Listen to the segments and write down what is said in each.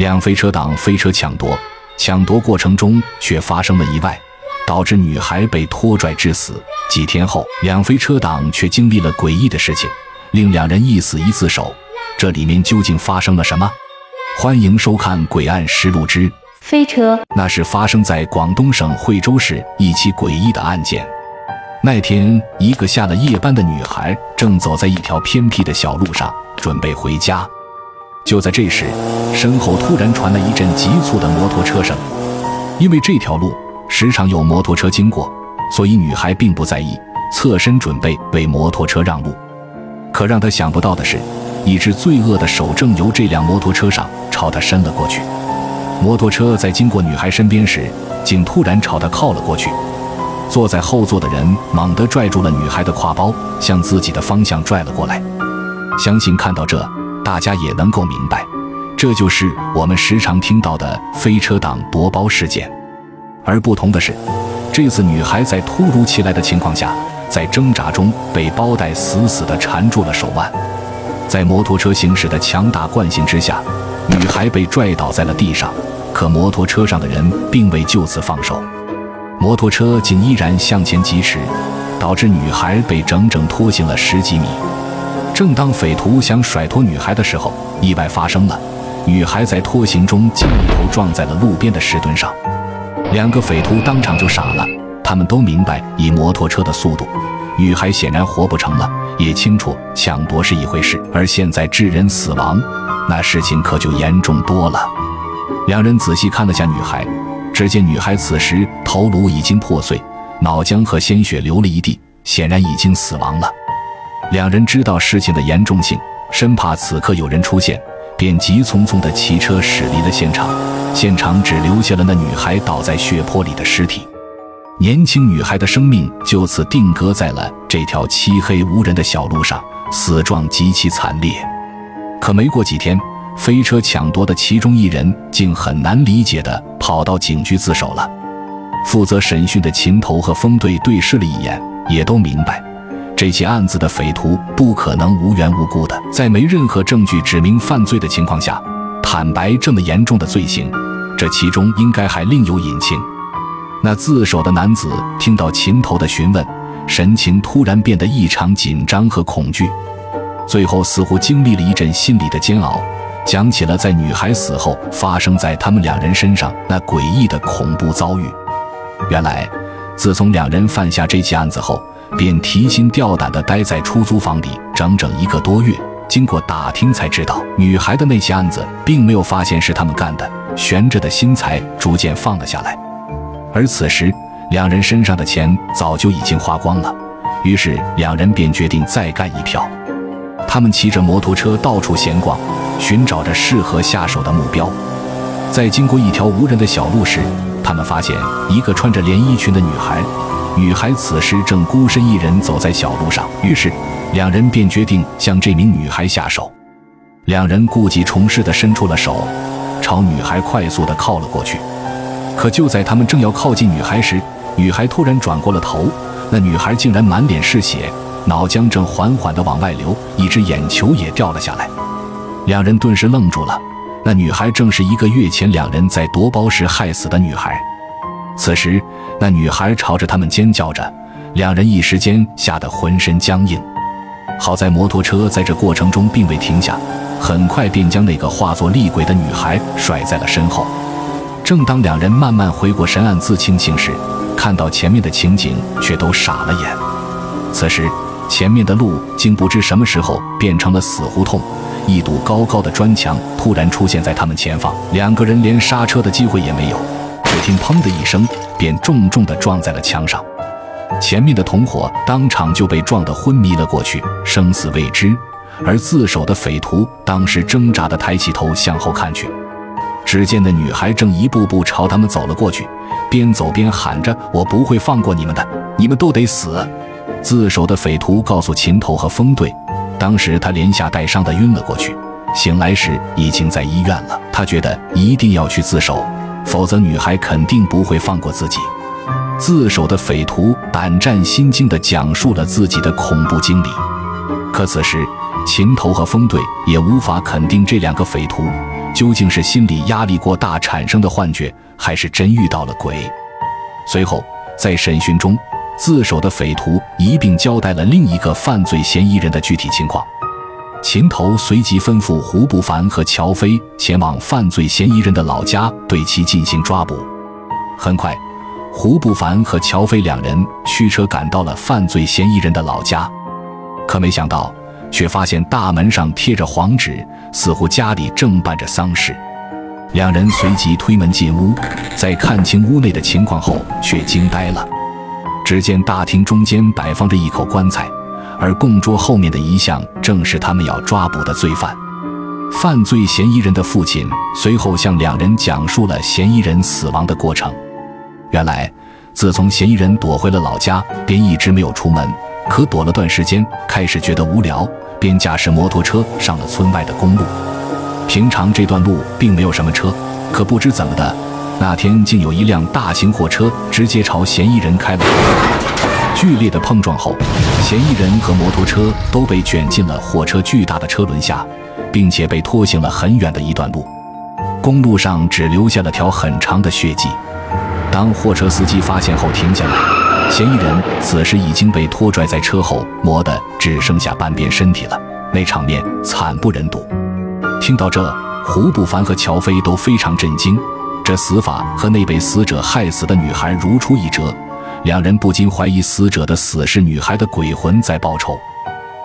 两飞车党飞车抢夺，抢夺过程中却发生了意外，导致女孩被拖拽致死。几天后，两飞车党却经历了诡异的事情，令两人一死一自首。这里面究竟发生了什么？欢迎收看《诡案实录之飞车》。那是发生在广东省惠州市一起诡异的案件。那天，一个下了夜班的女孩正走在一条偏僻的小路上，准备回家。就在这时，身后突然传来一阵急促的摩托车声。因为这条路时常有摩托车经过，所以女孩并不在意，侧身准备为摩托车让路。可让她想不到的是，一只罪恶的手正由这辆摩托车上朝她伸了过去。摩托车在经过女孩身边时，竟突然朝她靠了过去。坐在后座的人猛地拽住了女孩的挎包，向自己的方向拽了过来。相信看到这。大家也能够明白，这就是我们时常听到的飞车党夺包事件。而不同的是，这次女孩在突如其来的情况下，在挣扎中被包带死死地缠住了手腕。在摩托车行驶的强大惯性之下，女孩被拽倒在了地上。可摩托车上的人并未就此放手，摩托车竟依然向前疾驰，导致女孩被整整拖行了十几米。正当匪徒想甩脱女孩的时候，意外发生了。女孩在拖行中竟一头撞在了路边的石墩上，两个匪徒当场就傻了。他们都明白，以摩托车的速度，女孩显然活不成了，也清楚抢夺是一回事，而现在致人死亡，那事情可就严重多了。两人仔细看了下女孩，只见女孩此时头颅已经破碎，脑浆和鲜血流了一地，显然已经死亡了。两人知道事情的严重性，生怕此刻有人出现，便急匆匆地骑车驶离了现场。现场只留下了那女孩倒在血泊里的尸体，年轻女孩的生命就此定格在了这条漆黑无人的小路上，死状极其惨烈。可没过几天，飞车抢夺的其中一人竟很难理解地跑到警局自首了。负责审讯的秦头和风队对视了一眼，也都明白。这起案子的匪徒不可能无缘无故的在没任何证据指明犯罪的情况下坦白这么严重的罪行，这其中应该还另有隐情。那自首的男子听到秦头的询问，神情突然变得异常紧张和恐惧，最后似乎经历了一阵心理的煎熬，讲起了在女孩死后发生在他们两人身上那诡异的恐怖遭遇。原来，自从两人犯下这起案子后。便提心吊胆地待在出租房里整整一个多月。经过打听才知道，女孩的那起案子并没有发现是他们干的，悬着的心才逐渐放了下来。而此时，两人身上的钱早就已经花光了，于是两人便决定再干一票。他们骑着摩托车到处闲逛，寻找着适合下手的目标。在经过一条无人的小路时，他们发现一个穿着连衣裙的女孩。女孩此时正孤身一人走在小路上，于是两人便决定向这名女孩下手。两人故技重施地伸出了手，朝女孩快速地靠了过去。可就在他们正要靠近女孩时，女孩突然转过了头，那女孩竟然满脸是血，脑浆正缓缓地往外流，一只眼球也掉了下来。两人顿时愣住了，那女孩正是一个月前两人在夺包时害死的女孩。此时，那女孩朝着他们尖叫着，两人一时间吓得浑身僵硬。好在摩托车在这过程中并未停下，很快便将那个化作厉鬼的女孩甩在了身后。正当两人慢慢回过神，暗自庆幸时，看到前面的情景，却都傻了眼。此时，前面的路竟不知什么时候变成了死胡同，一堵高高的砖墙突然出现在他们前方，两个人连刹车的机会也没有。只听“砰”的一声，便重重地撞在了墙上，前面的同伙当场就被撞得昏迷了过去，生死未知。而自首的匪徒当时挣扎地抬起头向后看去，只见那女孩正一步步朝他们走了过去，边走边喊着：“我不会放过你们的，你们都得死！”自首的匪徒告诉秦头和风队，当时他连吓带伤的晕了过去，醒来时已经在医院了。他觉得一定要去自首。否则，女孩肯定不会放过自己。自首的匪徒胆战心惊地讲述了自己的恐怖经历。可此时，秦头和风队也无法肯定这两个匪徒究竟是心理压力过大产生的幻觉，还是真遇到了鬼。随后，在审讯中，自首的匪徒一并交代了另一个犯罪嫌疑人的具体情况。秦头随即吩咐胡不凡和乔飞前往犯罪嫌疑人的老家，对其进行抓捕。很快，胡不凡和乔飞两人驱车赶到了犯罪嫌疑人的老家，可没想到，却发现大门上贴着黄纸，似乎家里正办着丧事。两人随即推门进屋，在看清屋内的情况后，却惊呆了。只见大厅中间摆放着一口棺材。而供桌后面的遗像，正是他们要抓捕的罪犯。犯罪嫌疑人的父亲随后向两人讲述了嫌疑人死亡的过程。原来，自从嫌疑人躲回了老家，便一直没有出门。可躲了段时间，开始觉得无聊，便驾驶摩托车上了村外的公路。平常这段路并没有什么车，可不知怎么的，那天竟有一辆大型货车直接朝嫌疑人开了过来。剧烈的碰撞后，嫌疑人和摩托车都被卷进了货车巨大的车轮下，并且被拖行了很远的一段路。公路上只留下了条很长的血迹。当货车司机发现后停下来，嫌疑人此时已经被拖拽在车后，磨得只剩下半边身体了，那场面惨不忍睹。听到这，胡不凡和乔飞都非常震惊，这死法和那被死者害死的女孩如出一辙。两人不禁怀疑死者的死是女孩的鬼魂在报仇。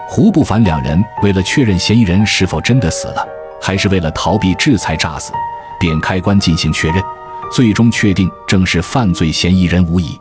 胡不凡两人为了确认嫌疑人是否真的死了，还是为了逃避制裁诈死，便开棺进行确认，最终确定正是犯罪嫌疑人无疑。